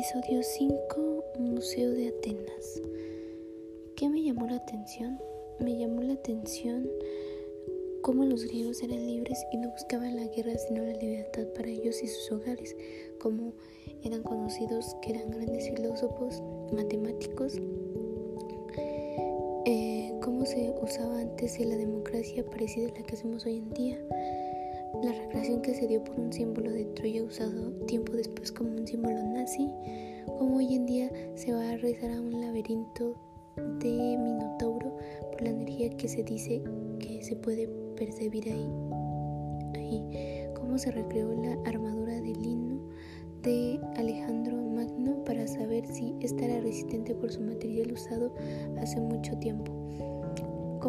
Episodio 5 Museo de Atenas. ¿Qué me llamó la atención? Me llamó la atención cómo los griegos eran libres y no buscaban la guerra sino la libertad para ellos y sus hogares, como eran conocidos que eran grandes filósofos, matemáticos, eh, cómo se usaba antes la democracia parecida a la que hacemos hoy en día la recreación que se dio por un símbolo de Troya usado tiempo después como un símbolo nazi, como hoy en día se va a rezar a un laberinto de Minotauro por la energía que se dice que se puede percibir ahí. Cómo se recreó la armadura de lino de Alejandro Magno para saber si esta era resistente por su material usado hace mucho tiempo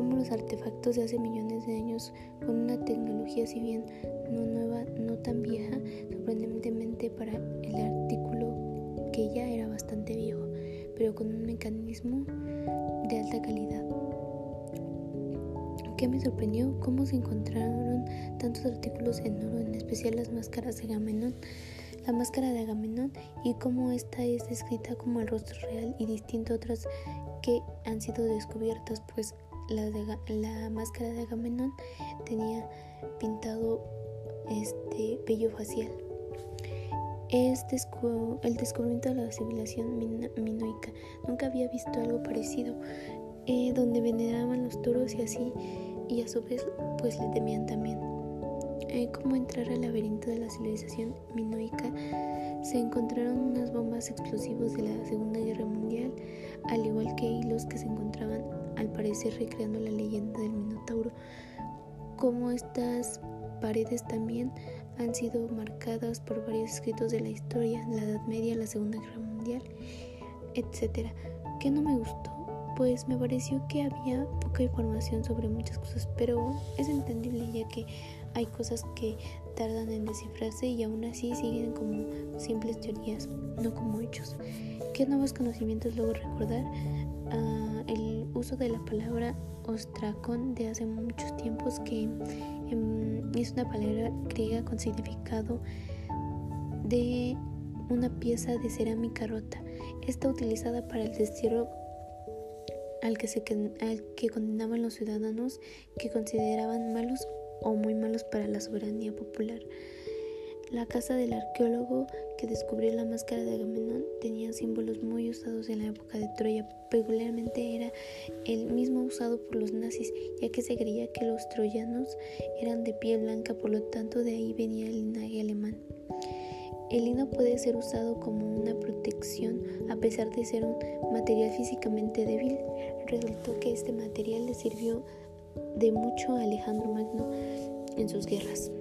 cómo los artefactos de hace millones de años, con una tecnología si bien no nueva, no tan vieja, sorprendentemente para el artículo que ya era bastante viejo, pero con un mecanismo de alta calidad. ¿Qué me sorprendió? Cómo se encontraron tantos artículos en oro, en especial las máscaras de Agamenón, la máscara de Agamenón y cómo esta es descrita como el rostro real y distinto a otras que han sido descubiertas, pues la, máscara de Agamenón tenía pintado este vello facial. Es el descubrimiento de la civilización minoica. Nunca había visto algo parecido, eh, donde veneraban los toros y así, y a su vez pues le temían también. Eh, como entrar al laberinto de la civilización minoica, se encontraron unas bombas explosivas de la Segunda Guerra Mundial, al igual que hilos que se encontraban al parecer recreando la leyenda del Minotauro, como estas paredes también han sido marcadas por varios escritos de la historia, la Edad Media, la Segunda Guerra Mundial, etc. ¿Qué no me gustó? Pues me pareció que había poca información sobre muchas cosas, pero es entendible ya que hay cosas que tardan en descifrarse y aún así siguen como simples teorías, no como hechos. ¿Qué nuevos conocimientos luego recordar? Ah, uso de la palabra ostracón de hace muchos tiempos que em, es una palabra griega con significado de una pieza de cerámica rota. Está utilizada para el destierro al que, se, al que condenaban los ciudadanos que consideraban malos o muy malos para la soberanía popular. La casa del arqueólogo que descubrió la máscara de Agamenón tenía símbolos muy usados en la época de Troya. Peculiarmente era el mismo usado por los nazis, ya que se creía que los troyanos eran de piel blanca, por lo tanto de ahí venía el linaje alemán. El lino puede ser usado como una protección a pesar de ser un material físicamente débil. Resultó que este material le sirvió de mucho a Alejandro Magno en sus guerras.